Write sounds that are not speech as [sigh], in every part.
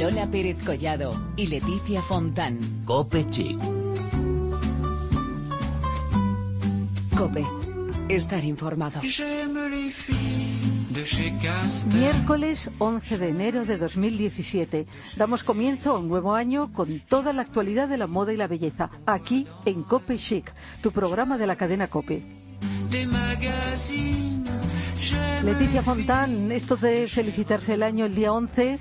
Lola Pérez Collado y Leticia Fontán. Cope Chic. Cope. Estar informado. Miércoles 11 de enero de 2017. Damos comienzo a un nuevo año con toda la actualidad de la moda y la belleza. Aquí en Cope Chic, tu programa de la cadena Cope. Leticia Fontán, esto de felicitarse el año el día 11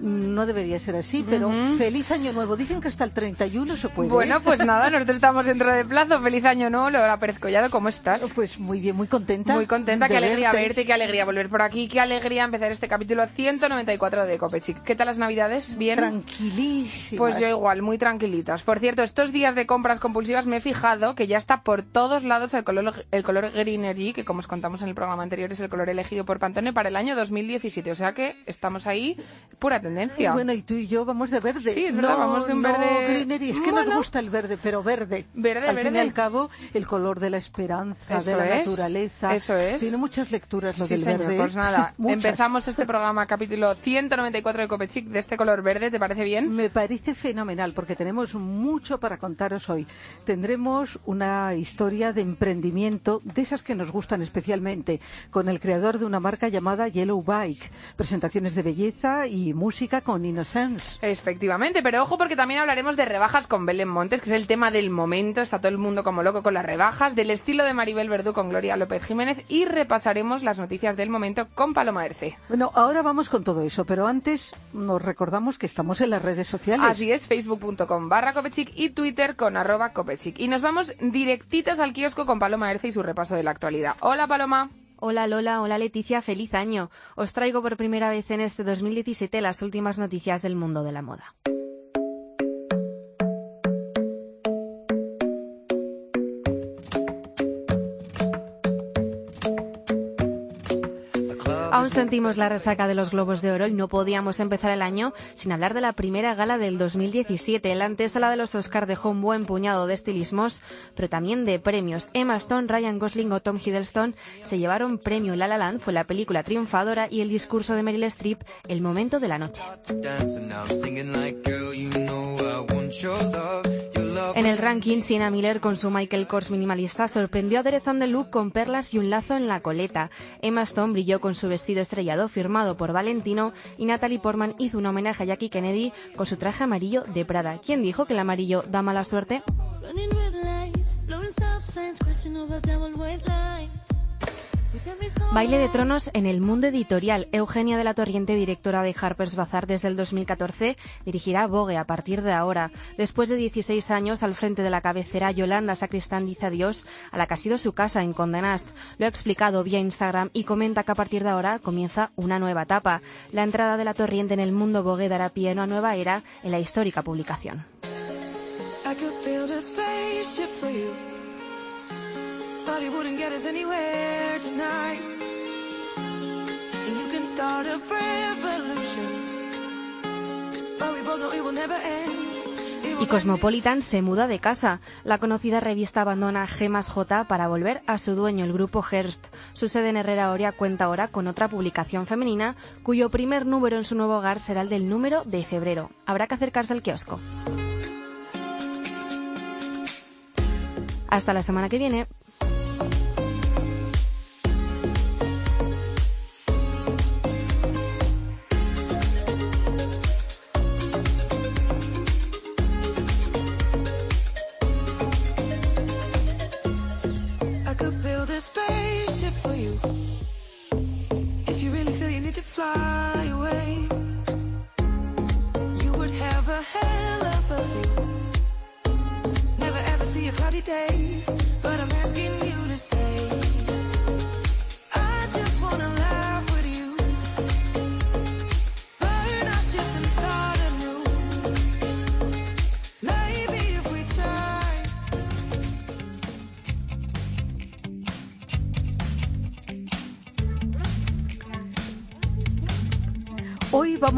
no debería ser así, pero feliz año nuevo. Dicen que hasta el 31 se puede. Bueno, pues nada, nosotros estamos dentro de plazo. Feliz año nuevo, Lola Pérez Collado, ¿cómo estás? Pues muy bien, muy contenta. Muy contenta, qué alegría verte. qué alegría volver por aquí, qué alegría empezar este capítulo 194 de Copechic. ¿Qué tal las navidades? ¿Bien? Tranquilísimas. Pues yo igual, muy tranquilitas. Por cierto, estos días de compras compulsivas me he fijado que ya está por todos lados el color, el color Greenery, que como os contamos en el programa anterior es el color elegido por Pantone para el año 2017. O sea que estamos ahí, pura tendencia. Bueno, y tú y yo vamos de verde. Sí, es verdad, no, vamos de un no verde... greenery. Es que nos gusta el verde, pero verde. Verde, al verde. fin y al cabo, el color de la esperanza, Eso de la es, naturaleza. eso es. Tiene muchas lecturas lo Sí, del señor. verde. Pues nada, [laughs] empezamos este programa, capítulo 194 de Copechic, de este color verde, ¿te parece bien? Me parece fenomenal porque tenemos mucho para contaros hoy. Tendremos una historia de emprendimiento de esas que nos gustan especialmente con el creador de una marca llamada Yellow Bike. Presentaciones de belleza y música con Innocence. Efectivamente, pero ojo porque también hablaremos de rebajas con Belén Montes, que es el tema del momento, está todo el mundo como loco con las rebajas, del estilo de Maribel Verdú con Gloria López Jiménez y repasaremos las noticias del momento con Paloma Erce. Bueno, ahora vamos con todo eso, pero antes nos recordamos que estamos en las redes sociales. Así es, facebook.com barra Copechic y Twitter con arroba Copechic. Y nos vamos directitos al kiosco con Paloma Erce y su repaso de la actualidad. Hola Paloma. Hola Lola, hola Leticia, feliz año. Os traigo por primera vez en este 2017 las últimas noticias del mundo de la moda. Sentimos la resaca de los Globos de Oro y no podíamos empezar el año sin hablar de la primera gala del 2017. La antesala de los Oscar dejó un buen puñado de estilismos, pero también de premios. Emma Stone, Ryan Gosling o Tom Hiddleston se llevaron premio. La La Land fue la película triunfadora y el discurso de Meryl Streep el momento de la noche. En el ranking, Sienna Miller con su Michael Kors minimalista sorprendió aderezando el look con perlas y un lazo en la coleta. Emma Stone brilló con su vestido estrellado firmado por Valentino y Natalie Portman hizo un homenaje a Jackie Kennedy con su traje amarillo de Prada. ¿Quién dijo que el amarillo da mala suerte? Baile de Tronos en el mundo editorial. Eugenia de la Torriente, directora de Harper's Bazaar desde el 2014, dirigirá Vogue a partir de ahora. Después de 16 años al frente de la cabecera, Yolanda Sacristán dice adiós a la que ha sido su casa en Condé Nast. Lo ha explicado vía Instagram y comenta que a partir de ahora comienza una nueva etapa. La entrada de la Torriente en el mundo Vogue dará pie a una nueva era en la histórica publicación. But it wouldn't get us anywhere tonight. And you can start a revolution, but we both know it will never end. Y Cosmopolitan se muda de casa. La conocida revista abandona Gemas J para volver a su dueño, el grupo Hearst. Su sede en Herrera Oria cuenta ahora con otra publicación femenina, cuyo primer número en su nuevo hogar será el del número de febrero. Habrá que acercarse al kiosco. Hasta la semana que viene.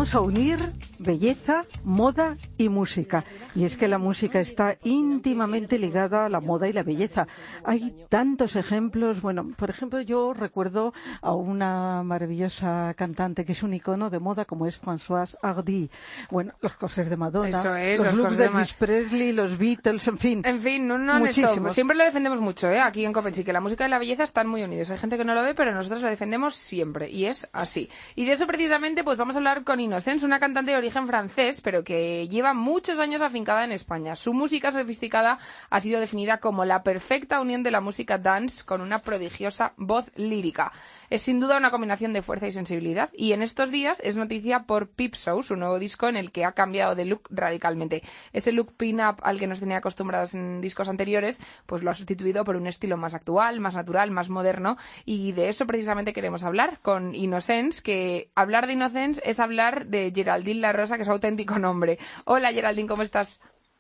Vamos a unir belleza, moda y música. Y es que la música está íntimamente ligada a la moda y la belleza. Hay tantos ejemplos. Bueno, por ejemplo, yo recuerdo a una maravillosa cantante que es un icono de moda como es Françoise Hardy. Bueno, los corsés de Madonna, es, los, los looks de Elvis Presley, los Beatles, en fin. En fin, no, no Muchísimos. Siempre lo defendemos mucho, ¿eh? Aquí en Copenhague, que la música y la belleza están muy unidos. Hay gente que no lo ve, pero nosotros lo defendemos siempre. Y es así. Y de eso precisamente, pues vamos a hablar con Innocence, una cantante de origen francés, pero que lleva muchos años afincada en España. Su música sofisticada ha sido definida como la perfecta unión de la música dance con una prodigiosa voz lírica. Es sin duda una combinación de fuerza y sensibilidad y en estos días es noticia por Peep Show, su nuevo disco en el que ha cambiado de look radicalmente. Ese look pin-up al que nos tenía acostumbrados en discos anteriores, pues lo ha sustituido por un estilo más actual, más natural, más moderno y de eso precisamente queremos hablar con Innocence, que hablar de Innocence es hablar de Geraldine La Rosa, que es auténtico nombre. Hola Geraldine, ¿cómo estás?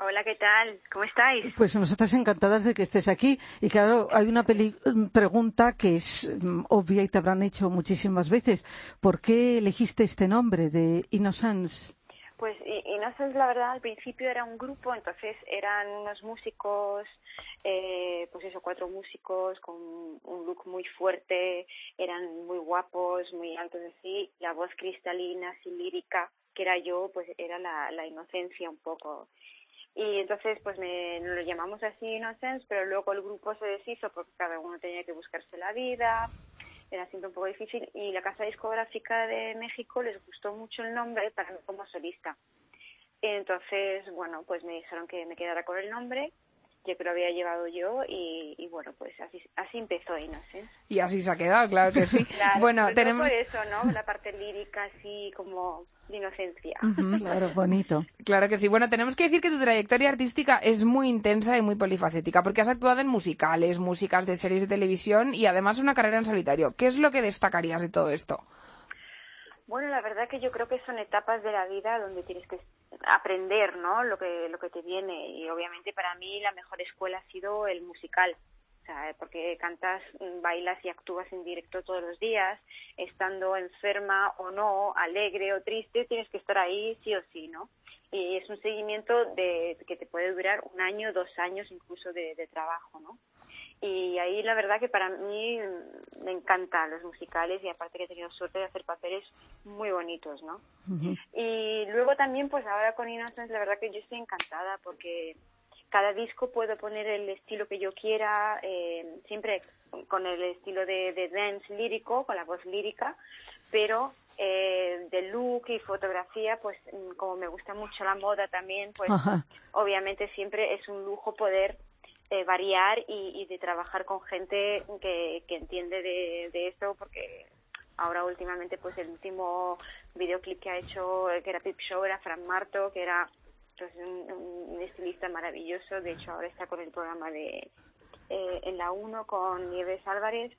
Hola, ¿qué tal? ¿Cómo estáis? Pues nosotras encantadas de que estés aquí. Y claro, hay una peli- pregunta que es mm, obvia y te habrán hecho muchísimas veces. ¿Por qué elegiste este nombre de Innocence? Pues Innocence, la verdad, al principio era un grupo, entonces eran unos músicos, eh, pues eso, cuatro músicos con un look muy fuerte, eran muy guapos, muy altos así, la voz cristalina, así lírica, que era yo, pues era la, la inocencia un poco. Y entonces, pues me, lo llamamos así Innocence, pero luego el grupo se deshizo porque cada uno tenía que buscarse la vida, era siempre un poco difícil y la casa discográfica de México les gustó mucho el nombre para mí como solista. Entonces, bueno, pues me dijeron que me quedara con el nombre, ya que lo había llevado yo y, y bueno, pues así, así empezó Innocence. Y así se ha quedado, claro que sí. [laughs] Claro, bueno, tenemos... por eso, ¿no? La parte lírica así como de inocencia. [laughs] Claro, bonito. Claro que sí. Bueno, tenemos que decir que tu trayectoria artística es muy intensa y muy polifacética, porque has actuado en musicales, músicas de series de televisión y además una carrera en solitario. ¿Qué es lo que destacarías de todo esto? Bueno, la verdad que yo creo que son etapas de la vida donde tienes que aprender, ¿no? Lo que lo que te viene y obviamente para mí la mejor escuela ha sido el musical. O sea, porque cantas, bailas y actúas en directo todos los días, estando enferma o no, alegre o triste, tienes que estar ahí sí o sí, ¿no? Y es un seguimiento de que te puede durar un año, dos años incluso de, de trabajo, ¿no? Y ahí la verdad que para mí me encantan los musicales y aparte que he tenido suerte de hacer papeles muy bonitos, ¿no? Y luego también pues ahora con Innocence la verdad que yo estoy encantada porque cada disco puedo poner el estilo que yo quiera, eh, siempre con el estilo de, de dance lírico, con la voz lírica, pero eh, de look y fotografía, pues mm, como me gusta mucho la moda también, pues Ajá. obviamente siempre es un lujo poder eh, variar y, y de trabajar con gente que, que entiende de, de eso, porque ahora últimamente pues el último videoclip que ha hecho, eh, que era Pip Show, era Fran Marto, que era pues, un, estilista maravilloso, de hecho ahora está con el programa de eh, en la 1 con Nieves Álvarez,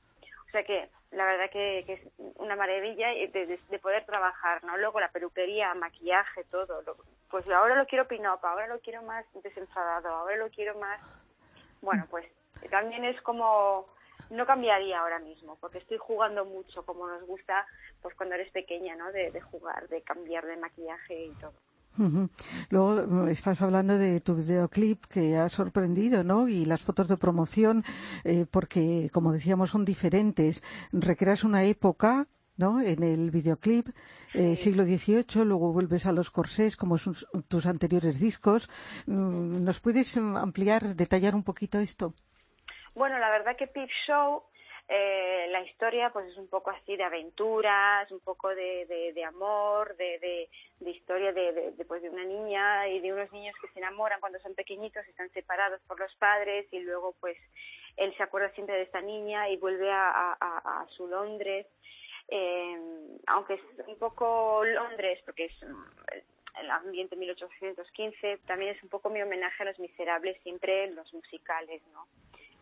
o sea que la verdad que, es una maravilla de, de- de poder trabajar, ¿no? Luego la peluquería, maquillaje, todo. lo- pues ahora lo quiero pin-up, ahora lo quiero más desenfadado, ahora lo quiero más... Bueno, pues también es como... No cambiaría ahora mismo, porque estoy jugando mucho, como nos gusta, pues cuando eres pequeña, ¿no? De, jugar, de cambiar de maquillaje y todo. Luego mm, estás hablando de tu videoclip que ha sorprendido, ¿no? Y las fotos de promoción, eh, porque, como decíamos, son diferentes. Recreas una época, ¿no? En el videoclip, eh, siglo XVIII, luego vuelves a los corsés, como son tus anteriores discos. Mm, ¿Nos puedes mm, ampliar, detallar un poquito esto? Bueno, la verdad que Peep Show, eh, la historia pues es un poco así de aventuras, un poco de, de, de amor, de, de, de historia de, pues, de una niña y de unos niños que se enamoran cuando son pequeñitos, están separados por los padres y luego pues él se acuerda siempre de esta niña y vuelve a, a, a, a su Londres. Eh, aunque es un poco Londres, porque es mm, el ambiente 1815, también es un poco mi homenaje a los miserables siempre en los musicales, ¿no?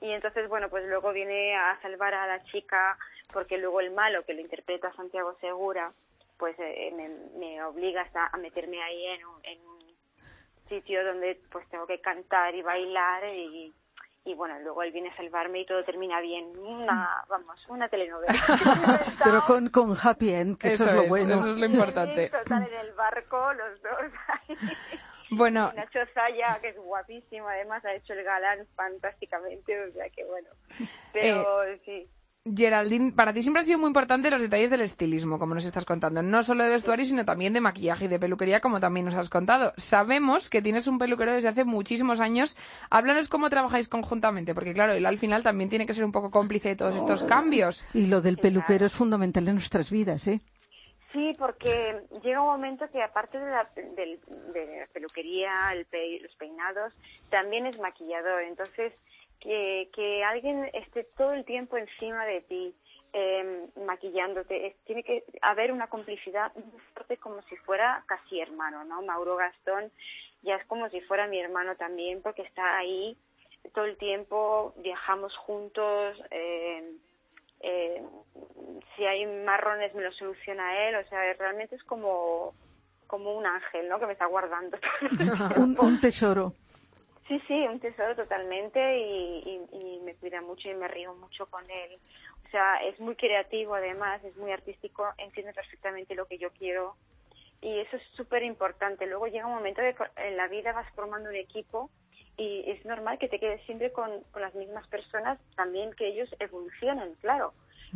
Y entonces, bueno, pues luego viene a salvar a la chica porque luego el malo, que lo interpreta Santiago Segura, pues eh, me, me obliga a meterme ahí en un, en un sitio donde pues tengo que cantar y bailar y, y bueno, luego él viene a salvarme y todo termina bien. Una, vamos, una telenovela. [laughs] Pero con, con happy end, que eso, es lo bueno. eso es lo importante. Sí, total, en el barco, los dos. [laughs] Bueno, Nacho Zaya, que es guapísimo, además ha hecho el galán fantásticamente, o sea que bueno. Pero sí. Geraldine, para ti siempre han sido muy importante los detalles del estilismo, como nos estás contando. No solo de vestuario, sino también de maquillaje y de peluquería, como también nos has contado. Sabemos que tienes un peluquero desde hace muchísimos años. Háblanos cómo trabajáis conjuntamente, porque claro, él al final también tiene que ser un poco cómplice de todos estos cambios. Y lo del Sí, peluquero claro. es fundamental en nuestras vidas, ¿eh? Sí, porque llega un momento que aparte de la, del- de la peluquería, el pe- los peinados, también es maquillador. Entonces, que, que alguien esté todo el tiempo encima de ti, eh, maquillándote, es- tiene que haber una complicidad muy fuerte como si fuera casi hermano, ¿no? Mauro Gastón ya es como si fuera mi hermano también porque está ahí todo el tiempo, viajamos juntos, eh, eh, si hay marrones me lo soluciona él, o sea, realmente es como como un ángel, ¿no? Que me está guardando. [laughs] Un, un tesoro. Sí, sí, un tesoro totalmente y, y- y me cuida mucho y me río mucho con él. O sea, es muy creativo además, es muy artístico, entiende perfectamente lo que yo quiero y eso es súper importante. Luego llega un momento co- en la vida vas formando un equipo y es normal que te quedes siempre con, con las mismas personas, también que ellos evolucionen, claro.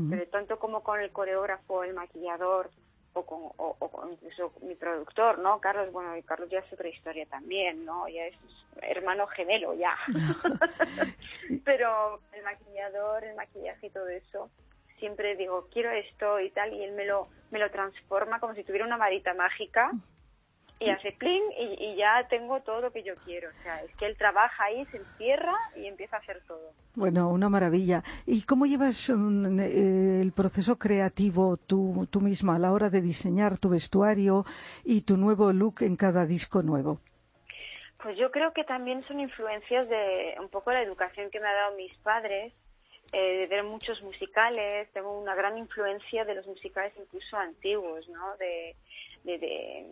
Pero tanto como con el coreógrafo, el maquillador o con, o, o con incluso mi productor, ¿no? Carlos, bueno, y Carlos ya es otra historia también, ¿no? Ya es hermano gemelo ya. [laughs] Pero el maquillador, el maquillaje y todo eso, siempre digo, quiero esto y tal, y él me lo, me lo transforma como si tuviera una varita mágica y hace pling y, y ya tengo todo lo que yo quiero. O sea, es que él trabaja ahí, se encierra y empieza a hacer todo. Bueno, una maravilla. ¿Y cómo llevas mm, eh, el proceso creativo tú, tú misma a la hora de diseñar tu vestuario y tu nuevo look en cada disco nuevo? Pues yo creo que también son influencias de un poco la educación que me han dado mis padres, eh, de ver muchos musicales. Tengo una gran influencia de los musicales incluso antiguos, ¿no? De, de, de,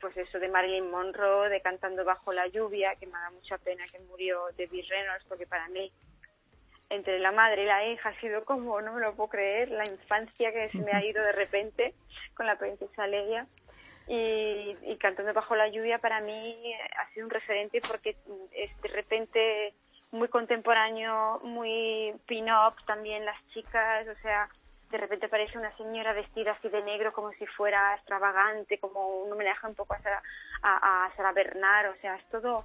pues eso, de Marilyn Monroe, de Cantando bajo la lluvia, que me da mucha pena que murió Debbie Reynolds, porque para mí entre la madre y la hija ha sido como, no me lo puedo creer, la infancia que se me ha ido de repente con la princesa Leia. Y, y Cantando bajo la lluvia para mí ha sido un referente porque es de repente muy contemporáneo, muy pin-up también las chicas, o sea, de repente parece una señora vestida así de negro como si fuera extravagante, como un homenaje un poco a Sara, a, a Sara Bernard, o sea, es todo...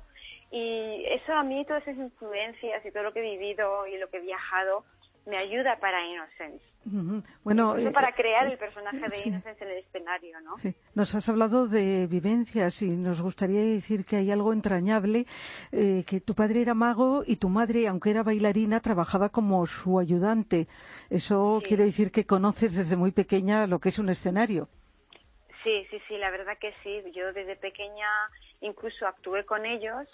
Y eso a mí, todas esas influencias y todo lo que he vivido y lo que he viajado, me ayuda para Innocence. Bueno, Incluso eh, para eh, crear el personaje de sí. Innocence en el escenario, ¿no? Sí. Nos has hablado de vivencias y nos gustaría decir que hay algo entrañable, eh, que tu padre era mago y tu madre, aunque era bailarina, trabajaba como su ayudante. Eso Sí. quiere decir que conoces desde muy pequeña lo que es un escenario. Sí, sí, sí, la verdad que sí. Yo desde pequeña incluso actué con ellos.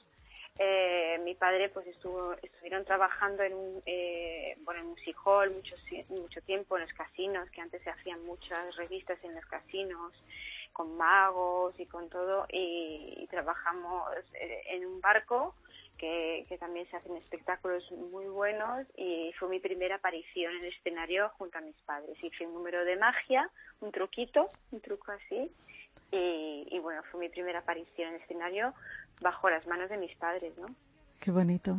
Eh, mi padre pues estuvo, estuvieron trabajando en un eh, bueno, en music hall mucho, mucho tiempo en los casinos, que antes se hacían muchas revistas en los casinos, con magos y con todo, y, y trabajamos eh, en un barco que, que también se hacen espectáculos muy buenos y fue mi primera aparición en el escenario junto a mis padres. Hice un número de magia, un truquito, un truco así, y, y bueno, fue mi primera aparición en el escenario bajo las manos de mis padres, ¿no? Qué bonito.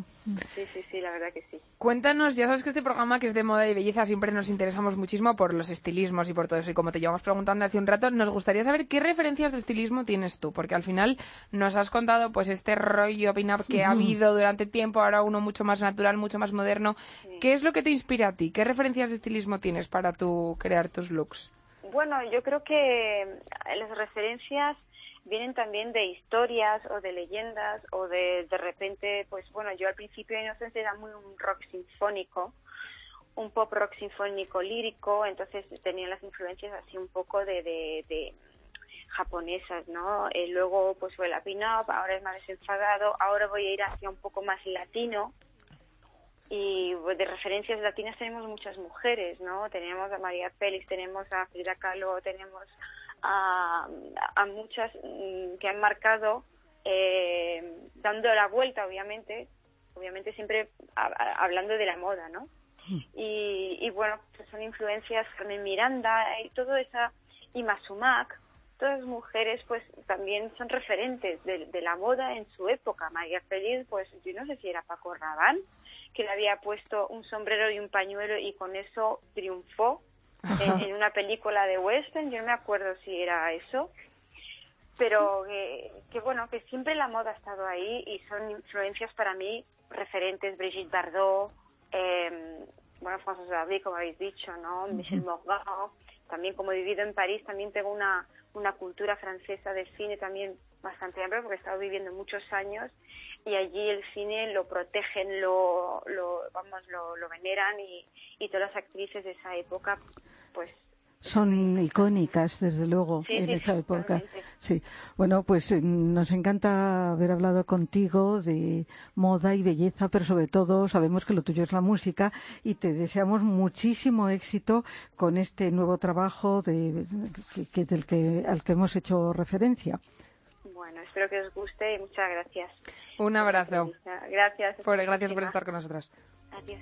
Sí, sí, sí, la verdad que sí. Cuéntanos, ya sabes que este programa que es de moda y belleza siempre nos interesamos muchísimo por los estilismos y por todo eso. Y como te llevamos preguntando hace un rato, nos gustaría saber qué referencias de estilismo tienes tú, porque al final nos has contado pues este rollo pin-up que ha habido durante tiempo, ahora uno mucho más natural, mucho más moderno. ¿Qué es lo que te inspira a ti? ¿Qué referencias de estilismo tienes para tú crear tus looks? Bueno, yo creo que eh, las referencias vienen también de historias o de leyendas o de de repente, pues bueno, yo al principio de Innocence era muy un rock sinfónico, un pop rock sinfónico lírico, entonces tenía las influencias así un poco de, de, de japonesas, ¿no? Eh, luego pues fue la pin-up, ahora es más desenfadado, ahora voy a ir hacia un poco más latino, y pues, de referencias latinas tenemos muchas mujeres, ¿no? Tenemos a María Félix, tenemos a Frida Kahlo, tenemos a, a muchas mm, que han marcado, eh, dando la vuelta, obviamente, obviamente siempre a- a- hablando de la moda, ¿no? Y, y bueno, pues son influencias Carmen Miranda y todo esa, y Masumac, estas mujeres pues también son referentes de, de la moda en su época. María Félix, pues yo no sé si era Paco Rabanne, que le había puesto un sombrero y un pañuelo y con eso triunfó en, en una película de western. Yo no me acuerdo si era eso pero que, que, bueno, que siempre la moda ha estado ahí y son influencias para mí referentes, Brigitte Bardot, eh, bueno, François David, como habéis dicho, ¿no? Michel Morgan, también como he vivido en París, también tengo una, una cultura francesa de cine también bastante amplia porque he estado viviendo muchos años y allí el cine lo protegen, lo, lo vamos, lo, lo veneran y, y todas las actrices de esa época, pues son icónicas, desde luego, Sí, en sí, esa época. totalmente. Sí. Bueno, pues eh, nos encanta haber hablado contigo de moda y belleza, pero sobre todo sabemos que lo tuyo es la música y te deseamos muchísimo éxito con este nuevo trabajo de, que- que- del que, al que hemos hecho referencia. Bueno, espero que os guste y muchas gracias. Un abrazo. Gracias. Por, gracias por estar con nosotras. Adiós.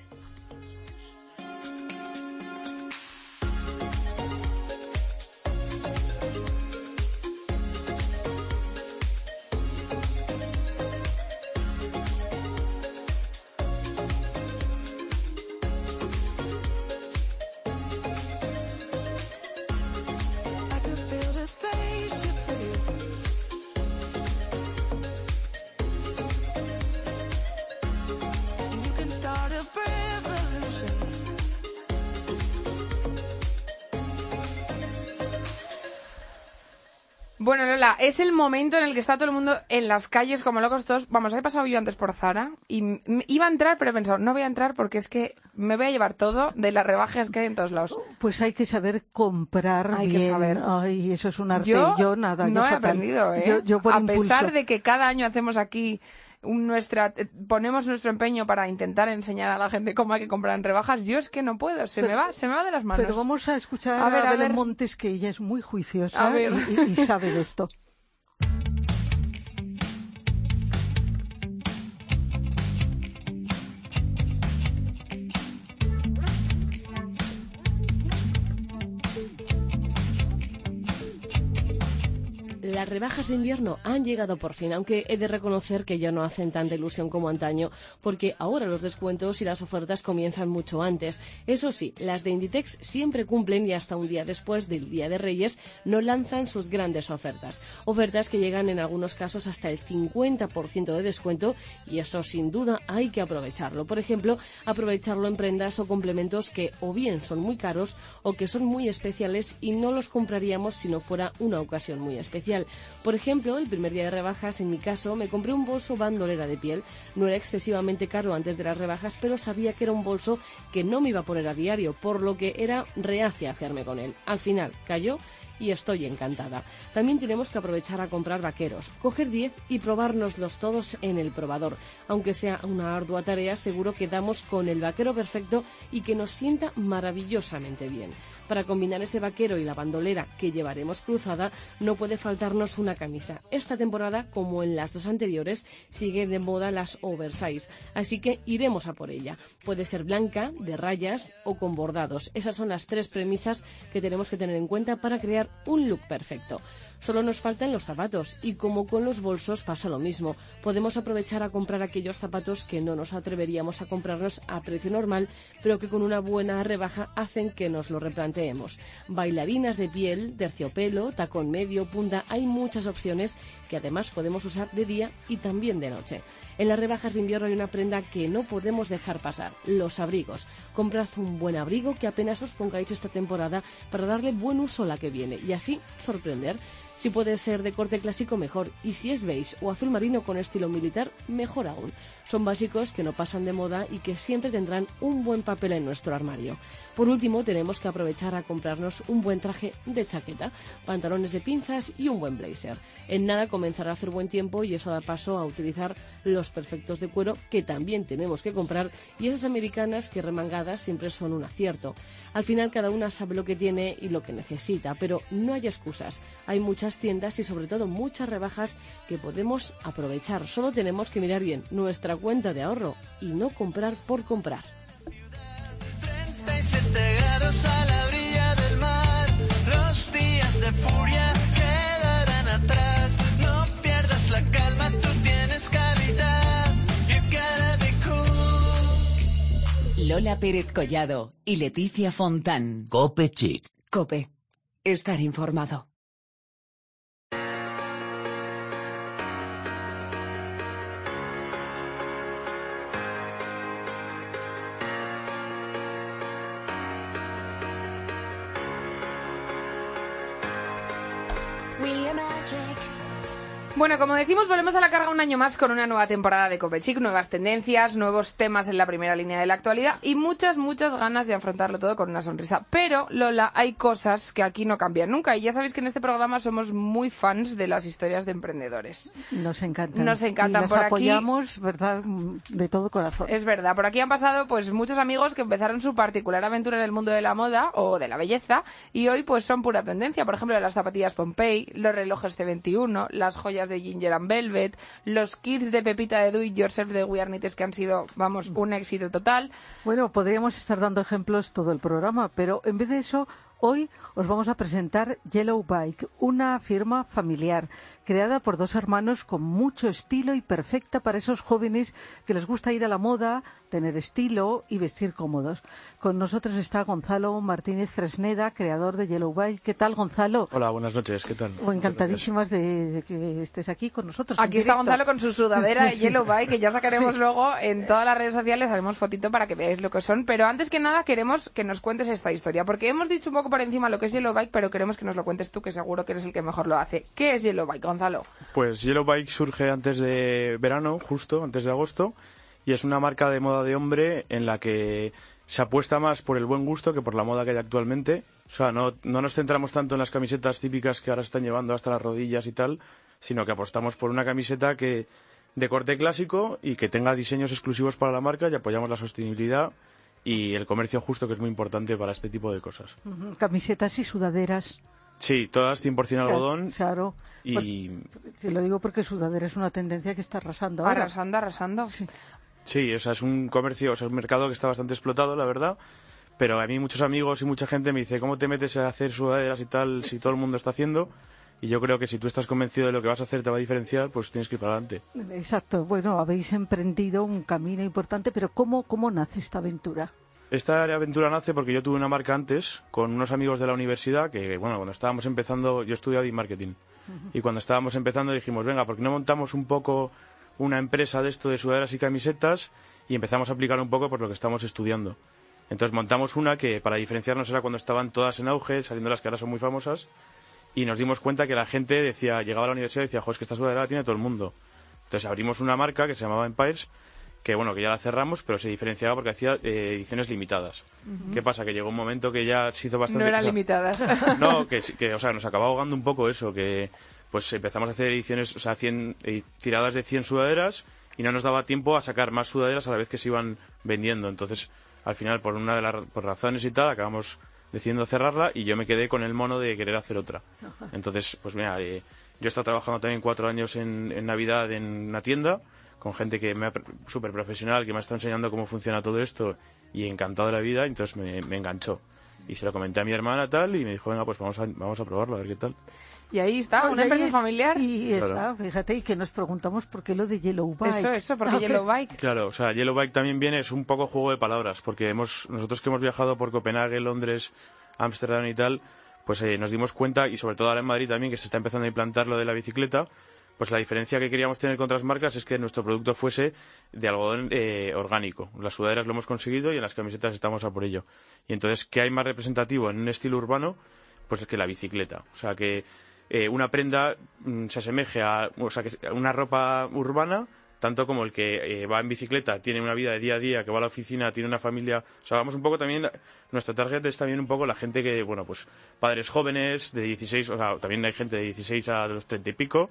Bueno, Lola, es el momento en el que está todo el mundo en las calles como locos todos. Vamos, he pasado yo antes por Zara y iba a entrar, pero he pensado, no voy a entrar porque es que me voy a llevar todo de las rebajas que hay en todos lados. Pues hay que saber comprar Hay que saber. Ay, eso es un arte. Yo, Yo, nada, yo no he fatal. aprendido, ¿eh? Yo, yo por a impulso. pesar de que cada año hacemos aquí un- nuestra eh, ponemos nuestro empeño para intentar enseñar a la gente cómo hay que comprar en rebajas, yo es que no puedo, se me va, se me va de las manos. Pero vamos a escuchar A a, ver, a Belén ver. Montes, que ella es muy juiciosa y sabe de esto. [laughs] Las rebajas de invierno han llegado por fin, aunque he de reconocer que ya no hacen tanta ilusión como antaño, porque ahora los descuentos y las ofertas comienzan mucho antes. Eso sí, las de Inditex siempre cumplen y hasta un día después del Día de Reyes no lanzan sus grandes ofertas. Ofertas que llegan en algunos casos hasta el 50% de descuento y eso sin duda hay que aprovecharlo. Por ejemplo, aprovecharlo en prendas o complementos que o bien son muy caros o que son muy especiales y no los compraríamos si no fuera una ocasión muy especial. Por ejemplo, el primer día de rebajas, en mi caso, me compré un bolso bandolera de piel. No era excesivamente caro antes de las rebajas, pero sabía que era un bolso que no me iba a poner a diario, por lo que era reacia hacerme con él. Al final, cayó y estoy encantada. También tenemos que aprovechar a comprar vaqueros, coger 10 y probárnoslos todos en el probador. Aunque sea una ardua tarea, seguro que damos con el vaquero perfecto y que nos sienta maravillosamente bien. Para combinar ese vaquero y la bandolera que llevaremos cruzada, no puede faltarnos una camisa. Esta temporada, como en las dos anteriores, sigue de moda las oversize, así que iremos a por ella. Puede ser blanca, de rayas o con bordados. Esas son las tres premisas que tenemos que tener en cuenta para crear un look perfecto. Solo nos faltan los zapatos y como con los bolsos pasa lo mismo. Podemos aprovechar a comprar aquellos zapatos que no nos atreveríamos a comprarnos a precio normal, pero que con una buena rebaja hacen que nos lo replanteemos. Bailarinas de piel, terciopelo, tacón medio, punta, hay muchas opciones que además podemos usar de día y también de noche. En las rebajas de invierno hay una prenda que no podemos dejar pasar, los abrigos. Comprad un buen abrigo que apenas os pongáis esta temporada para darle buen uso a la que viene y así sorprender. Si puede ser de corte clásico, mejor. Y si es beige o azul marino con estilo militar, mejor aún. Son básicos que no pasan de moda y que siempre tendrán un buen papel en nuestro armario. Por último, tenemos que aprovechar a comprarnos un buen traje de chaqueta, pantalones de pinzas y un buen blazer. En nada comenzará a hacer buen tiempo y eso da paso a utilizar los perfectos de cuero que también tenemos que comprar y esas americanas que remangadas siempre son un acierto. Al final cada una sabe lo que tiene y lo que necesita, pero no hay excusas. Hay muchas tiendas y sobre todo muchas rebajas que podemos aprovechar. Solo tenemos que mirar bien nuestra cuenta de ahorro y no comprar por comprar. 37 grados a la orilla del mar, los Lola Pérez Collado y Leticia Fontán. Cope Chic. Cope. Estar informado. Bueno, como decimos, volvemos a la carga un año más con una nueva temporada de Copechic, nuevas tendencias, nuevos temas en la primera línea de la actualidad y muchas, muchas ganas de afrontarlo todo con una sonrisa. Pero, Lola, hay cosas que aquí no cambian nunca y ya sabéis que en este programa somos muy fans de las historias de emprendedores. Nos encantan. Nos encantan. Y las Por aquí- apoyamos, ¿verdad? De todo corazón. Es verdad, por aquí han pasado pues muchos amigos que empezaron su particular aventura en el mundo de la moda o de la belleza y hoy pues son pura tendencia. Por ejemplo, las zapatillas Pompey, los relojes C21, las joyas de Ginger and Velvet, los kits de Pepita de Do It de We que han sido, vamos, un éxito total. Bueno, podríamos estar dando ejemplos todo el programa, pero en vez de eso, hoy os vamos a presentar Yellow Bike, una firma familiar creada por dos hermanos con mucho estilo y perfecta para esos jóvenes que les gusta ir a la moda, tener estilo y vestir cómodos. Con nosotros está Gonzalo Martínez Fresneda, creador de Yellow Bike. ¿Qué tal, Gonzalo? Hola, buenas noches, ¿qué tal? O encantadísimas de, de que estés aquí con nosotros. Aquí está. Gonzalo con su sudadera de Sí, sí. Yellow Bike, que ya sacaremos Sí. luego en todas las redes sociales, haremos fotito para que veáis lo que son. Pero antes que nada queremos que nos cuentes esta historia, porque hemos dicho un poco por encima lo que es Yellow Bike, pero queremos que nos lo cuentes tú, que seguro que eres el que mejor lo hace. ¿Qué es Yellow Bike, Gonzalo? Pues Yellow Bike surge antes de verano, justo antes de agosto, y es una marca de moda de hombre en la que se apuesta más por el buen gusto que por la moda que hay actualmente. O sea, no, no nos centramos tanto en las camisetas típicas que ahora se están llevando hasta las rodillas y tal, sino que apostamos por una camiseta que de corte clásico y que tenga diseños exclusivos para la marca y apoyamos la sostenibilidad y el comercio justo, que es muy importante para este tipo de cosas. Camisetas y sudaderas. Sí, todas 100% algodón Claro. y Te lo digo porque sudadera es una tendencia que está arrasando ahora. Arrasando, arrasando. Sí, o sea, es un comercio, o sea, es un mercado que está bastante explotado, la verdad. Pero a mí muchos amigos y mucha gente me dice, ¿cómo te metes a hacer sudaderas y tal si todo el mundo está haciendo? Y yo creo que si tú estás convencido de lo que vas a hacer te va a diferenciar, pues tienes que ir para adelante. Exacto. Bueno, habéis emprendido un camino importante, pero ¿cómo, cómo nace esta aventura? Esta aventura nace porque yo tuve una marca antes con unos amigos de la universidad que, bueno, cuando estábamos empezando, yo estudiaba marketing. Y cuando estábamos empezando dijimos, venga, ¿por qué no montamos un poco una empresa de esto de sudaderas y camisetas? Y empezamos a aplicar un poco por lo que estamos estudiando. Entonces montamos una que para diferenciarnos era cuando estaban todas en auge, saliendo las que ahora son muy famosas, y nos dimos cuenta que la gente decía, llegaba a la universidad y decía, jo, es que esta sudadera la tiene todo el mundo. Entonces abrimos una marca que se llamaba Empires, que bueno, que ya la cerramos, pero se diferenciaba porque hacía eh, ediciones limitadas. ¿Qué pasa? Que llegó un momento que ya se hizo bastante... [laughs] No eran o sea, limitadas. no, que, o sea, nos acababa ahogando un poco eso, que pues empezamos a hacer ediciones, o sea, 100, eh, tiradas de 100 sudaderas y no nos daba tiempo a sacar más sudaderas a la vez que se iban vendiendo. Entonces, al final, por una de las por razones y tal, acabamos decidiendo cerrarla y yo me quedé con el mono de querer hacer otra. Entonces, pues mira, eh, yo he estado trabajando también cuatro años en, en Navidad en una tienda con gente que me súper profesional, que me ha estado enseñando cómo funciona todo esto y encantado de la vida, entonces me, me enganchó. Y se lo comenté a mi hermana tal y me dijo, venga, pues vamos a, vamos a probarlo, a ver qué tal. Y ahí está, una empresa es- familiar. Y está, Claro. fíjate, y que nos preguntamos por qué lo de Yellow Bike. Eso, eso, porque Yellow Bike. Claro, o sea, Yellow Bike también viene, es un poco juego de palabras, porque hemos, nosotros que hemos viajado por Copenhague, Londres, Ámsterdam y tal, pues eh, nos dimos cuenta, y sobre todo ahora en Madrid también, que se está empezando a implantar lo de la bicicleta, pues la diferencia que queríamos tener con otras marcas es que nuestro producto fuese de algodón eh, orgánico. Las sudaderas lo hemos conseguido y en las camisetas estamos a por ello. Y entonces, ¿qué hay más representativo en un estilo urbano? Pues es que la bicicleta. O sea, que eh, una prenda mm, se asemeje a, o sea, que una ropa urbana, tanto como el que eh, va en bicicleta tiene una vida de día a día, que va a la oficina, tiene una familia. O sea, vamos un poco también, nuestro target es también un poco la gente que, bueno, pues padres jóvenes de 16, o sea, también hay gente de 16 a los 30 y pico,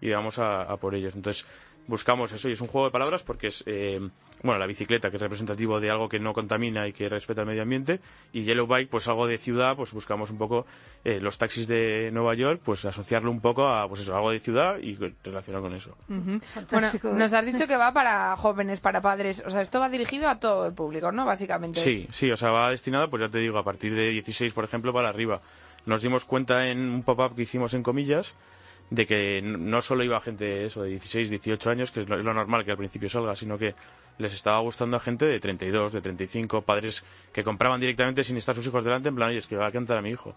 y vamos a, a por ellos. Entonces, buscamos eso y es un juego de palabras porque es, eh, bueno, la bicicleta, que es representativo de algo que no contamina y que respeta el medio ambiente, y Yellow Bike, pues algo de ciudad, pues buscamos un poco eh, los taxis de Nueva York, pues asociarlo un poco a, pues eso, algo de ciudad y relacionado con eso. Bueno, nos has dicho que va para jóvenes, para padres. O sea, esto va dirigido a todo el público, ¿no? Básicamente. Sí, sí, o sea, va destinado, pues ya te digo, a partir de 16, por ejemplo, para arriba. Nos dimos cuenta en un pop-up que hicimos en comillas de que no solo iba gente eso de 16, 18 años, que es lo, normal que al principio salga, sino que les estaba gustando a gente de 32, de 35, padres que compraban directamente sin estar sus hijos delante, en plan, oye, es que va a cantar a mi hijo.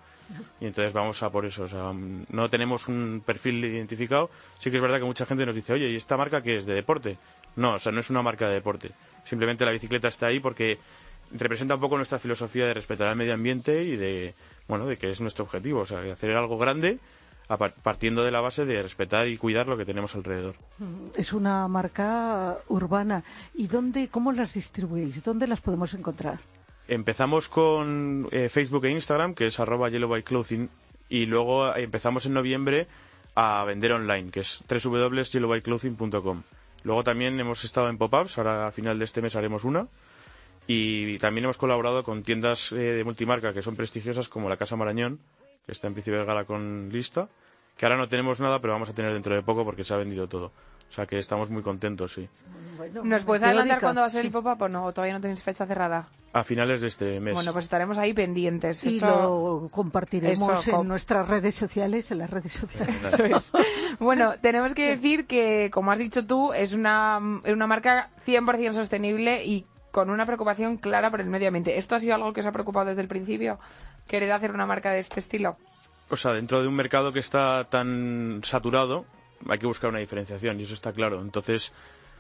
Y entonces vamos a por eso, o sea, mm, no tenemos un perfil identificado. Sí que es verdad que mucha gente nos dice, oye, ¿y esta marca qué es? ¿De deporte? No, o sea, no es una marca de deporte. Simplemente la bicicleta está ahí porque representa un poco nuestra filosofía de respetar al medio ambiente y de, bueno, de que es nuestro objetivo, o sea, de hacer algo grande partiendo de la base de respetar y cuidar lo que tenemos alrededor. Es una marca urbana. ¿Y dónde, cómo las distribuís? ¿Dónde las podemos encontrar? Empezamos con eh, Facebook e Instagram, que es arroba Yellow Bike Clothing, y luego eh, empezamos en noviembre a vender online, que es www.yellowbikeclothing.com. Luego también hemos estado en pop-ups, ahora a final de este mes haremos una, y también hemos colaborado con tiendas eh, de multimarca que son prestigiosas como la Casa Marañón, que está en Príncipe Gala con lista, que ahora no tenemos nada, pero vamos a tener dentro de poco porque se ha vendido todo. O sea que estamos muy contentos, sí. ¿Nos puedes adelantar cuándo va a ser sí. el pop-up o no? ¿O todavía no tenéis fecha cerrada? A finales de este mes. Bueno, pues estaremos ahí pendientes. Y Eso- lo compartiremos eso, com- en nuestras redes sociales, en las redes sociales. [laughs] Eso es. [laughs] Bueno, tenemos que decir que, como has dicho tú, es una, es una marca 100% sostenible y con una preocupación clara por el medio ambiente. ¿Esto ha sido algo que os ha preocupado desde el principio? ¿Querer hacer una marca de este estilo? O sea, dentro de un mercado que está tan saturado, hay que buscar una diferenciación y eso está claro. Entonces,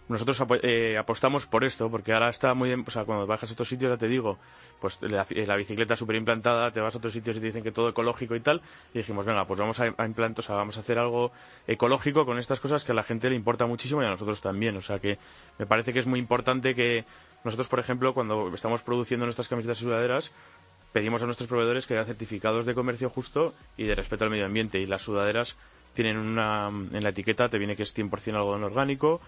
nosotros eh, apostamos por esto, porque ahora está muy bien, o sea, cuando bajas a estos sitios, ya te digo, pues la, la bicicleta súper implantada, te vas a otros sitios y te dicen que todo ecológico y tal, y dijimos, venga, pues vamos a, a implantar, o sea, vamos a hacer algo ecológico con estas cosas que a la gente le importa muchísimo y a nosotros también. O sea, que me parece que es muy importante que nosotros, por ejemplo, cuando estamos produciendo nuestras camisetas y sudaderas, pedimos a nuestros proveedores que den certificados de comercio justo y de respeto al medio ambiente. Y las sudaderas tienen una. En la etiqueta te viene que es 100% algodón orgánico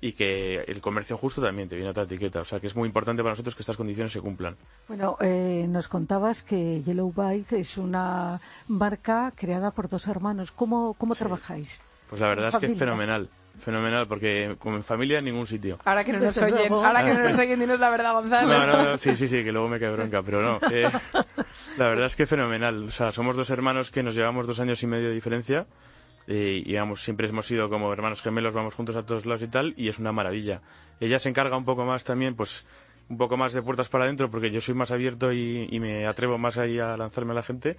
y que el comercio justo también te viene otra etiqueta. O sea que es muy importante para nosotros que estas condiciones se cumplan. Bueno, eh, nos contabas que Yellow Bike es una marca creada por dos hermanos. ¿Cómo, cómo trabajáis? Pues la verdad es que es fenomenal. Fenomenal, porque como en familia en ningún sitio. Ahora que no nos oyen, ahora que no nos [laughs] oyen, dinos la verdad, Gonzalo. No, no, no, sí, sí, sí, que luego me cae bronca, pero no. eh, [laughs] la verdad es que fenomenal. O sea, somos dos hermanos que nos llevamos dos años y medio de diferencia. Y, y vamos, siempre hemos sido como hermanos gemelos, vamos juntos a todos lados y tal, y es una maravilla. Ella se encarga un poco más también, pues, un poco más de puertas para adentro, porque yo soy más abierto y, y me atrevo más ahí a lanzarme a la gente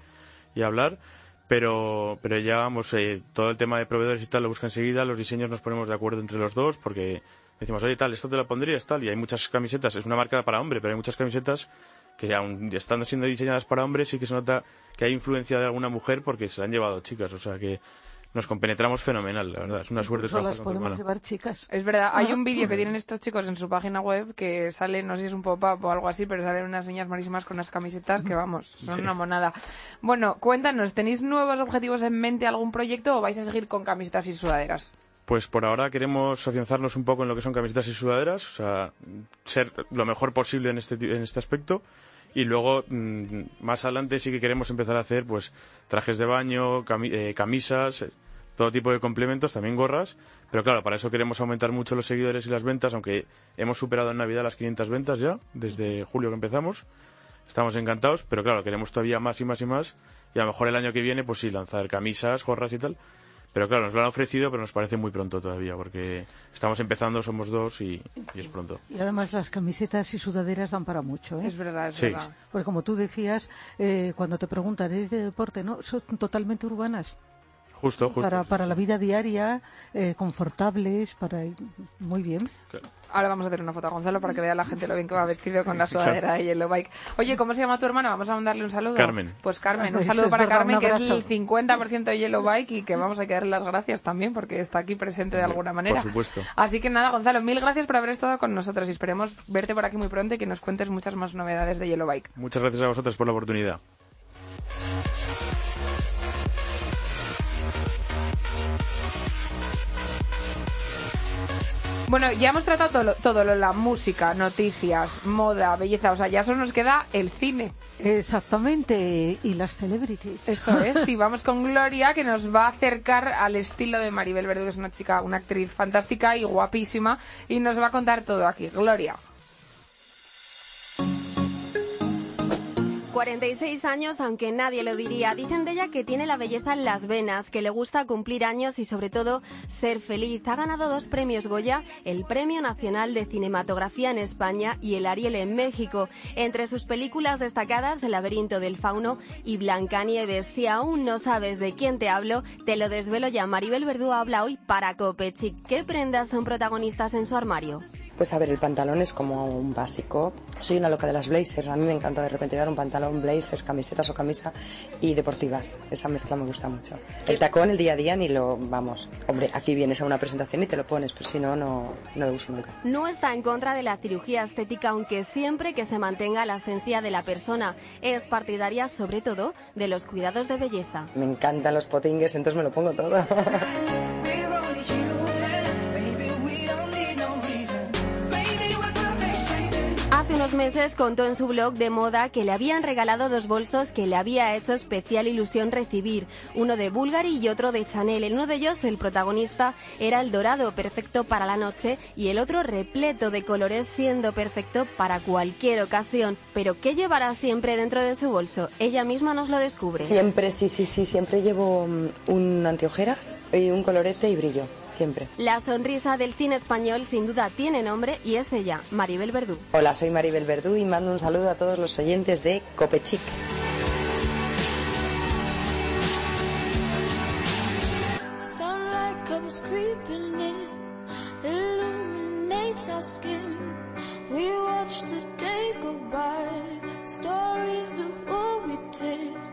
y a hablar. Pero, pero ya vamos, eh, todo el tema de proveedores y tal lo busca enseguida, los diseños nos ponemos de acuerdo entre los dos, porque decimos, oye, tal, esto te lo pondrías, tal, y hay muchas camisetas, es una marca para hombre, pero hay muchas camisetas que aun estando siendo diseñadas para hombres sí que se nota que hay influencia de alguna mujer porque se la han llevado chicas, o sea que nos compenetramos fenomenal, la verdad, es una suerte trabajar las podemos hermano. llevar chicas. Es verdad, hay un [laughs] vídeo que tienen estos chicos en su página web que sale, no sé si es un pop-up o algo así, pero salen unas niñas malísimas con unas camisetas que, vamos, son Sí. una monada. Bueno, cuéntanos, ¿tenéis nuevos objetivos en mente, algún proyecto o vais a seguir con camisetas y sudaderas? Pues por ahora queremos afianzarnos un poco en lo que son camisetas y sudaderas, o sea, ser lo mejor posible en este, en este aspecto. Y luego, mm, más adelante, sí que queremos empezar a hacer pues trajes de baño, cami- eh, camisas, eh, todo tipo de complementos, también gorras. Pero claro, para eso queremos aumentar mucho los seguidores y las ventas, aunque hemos superado en Navidad las 500 ventas ya, desde julio que empezamos. Estamos encantados, pero claro, queremos todavía más y más y más. Y a lo mejor el año que viene, pues sí, lanzar camisas, gorras y tal. Pero claro, nos lo han ofrecido, pero nos parece muy pronto todavía, porque estamos empezando, somos dos y, y es pronto. Y además las camisetas y sudaderas dan para mucho. ¿eh? Es verdad, es Sí. verdad. Porque como tú decías, eh, cuando te preguntan, ¿es de deporte? No, son totalmente urbanas. Justo, justo. Para, para la vida diaria, eh, confortables, para ir muy bien. Ahora vamos a hacer una foto a Gonzalo para que vea la gente lo bien que va vestido con la sudadera y el bike. Oye, ¿cómo se llama tu hermana? Vamos a mandarle un saludo. Carmen. Pues Carmen, un saludo es para verdad, Carmen, que es el 50% de Yellow Bike y que vamos a darle las gracias también porque está aquí presente de alguna manera. Por supuesto. Así que nada, Gonzalo, mil gracias por haber estado con nosotros y esperemos verte por aquí muy pronto y que nos cuentes muchas más novedades de Yellow Bike. Muchas gracias a vosotros por la oportunidad. Bueno, ya hemos tratado todo, lo- todo lo, la música, noticias, moda, belleza, o sea, ya solo nos queda el cine. Exactamente. Y las celebrities. Eso es, [laughs] y vamos con Gloria, que nos va a acercar al estilo de Maribel Verdú, que es una chica, una actriz fantástica y guapísima, y nos va a contar todo aquí. Gloria. 46 años, aunque nadie lo diría. Dicen de ella que tiene la belleza en las venas, que le gusta cumplir años y sobre todo ser feliz. Ha ganado dos premios Goya, el Premio Nacional de Cinematografía en España y el Ariel en México. Entre sus películas destacadas, El laberinto del fauno y Blancanieves. Si aún no sabes de quién te hablo, te lo desvelo ya. Maribel Verdú habla hoy para Copechic. ¿Qué prendas son protagonistas en su armario? Pues a ver, el pantalón es como un básico. Soy una loca de las blazers. A mí me encanta de repente llevar un pantalón, blazers, camisetas o camisa y deportivas. Esa mezcla me gusta mucho. El tacón, el día a día, ni lo vamos. Hombre, aquí vienes a una presentación y te lo pones, pero si no, no, no lo uso nunca. No está en contra de la cirugía estética, aunque siempre que se mantenga la esencia de la persona. Es partidaria, sobre todo, de los cuidados de belleza. Me encantan los potingues, entonces me lo pongo todo. [laughs] meses contó en su blog de moda que le habían regalado dos bolsos que le había hecho especial ilusión recibir, uno de Bulgari y otro de Chanel. En uno de ellos, el protagonista era el dorado, perfecto para la noche, y el otro repleto de colores, siendo perfecto para cualquier ocasión. Pero ¿qué llevará siempre dentro de su bolso? Ella misma nos lo descubre. Siempre, sí, sí, sí, siempre llevo mm, un anteojeras y un colorete y brillo. Siempre. La sonrisa del cine español sin duda tiene nombre y es ella, Maribel Verdú. Hola, soy Maribel Verdú y mando un saludo a todos los oyentes de Copechic. We watch the day go by, stories of what we did.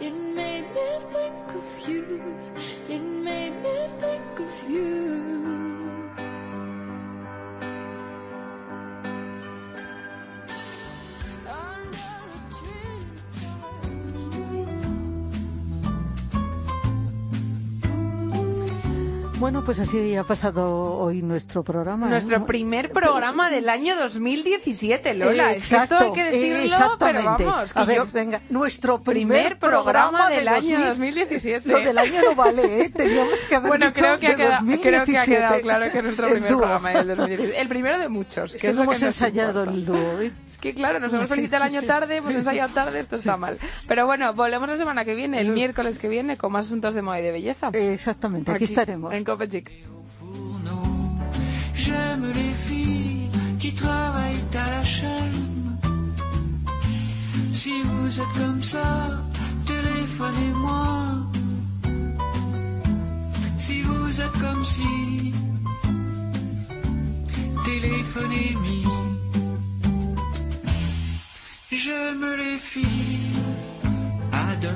It made me think of you, it made me think of you. Bueno, pues así ha pasado hoy nuestro programa. ¿eh? Nuestro primer programa del año 2017, Lola. Eh, que esto hay que exacto, decirlo, eh, pero vamos, que A ver, yo... venga, nuestro Primer primer, programa del de año 2000. 2017. Lo del año no vale, ¿eh? Teníamos que haber Bueno, dicho creo que, ha quedado, creo que ha 2017. quedado claro que es nuestro primer programa del 2017. El primero de muchos, Es que que es lo que hemos ensayado el dúo. Que claro, nos hemos felicitado el año tarde, hemos ensayado tarde, esto está mal. Pero bueno, volvemos la semana que viene, el miércoles que viene, con más asuntos de moda y de belleza. Exactamente, aquí estaremos. En Copechic. J'aime les filles qui travaillent à la chaîne. Si vous êtes comme ça, téléphonez-moi. Si vous êtes comme si, téléphonez-moi. J'aime les filles à dot.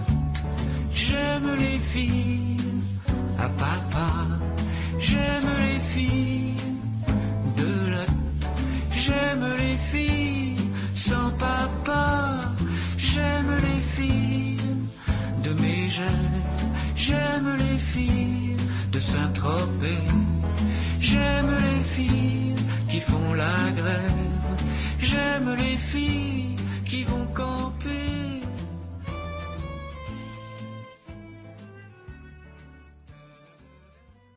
J'aime les filles à papa. J'aime les filles de lot. J'aime les filles sans papa. J'aime les filles de Mégève. J'aime les filles de Saint-Tropez. J'aime les filles qui font la grève. J'aime les filles qui vont camper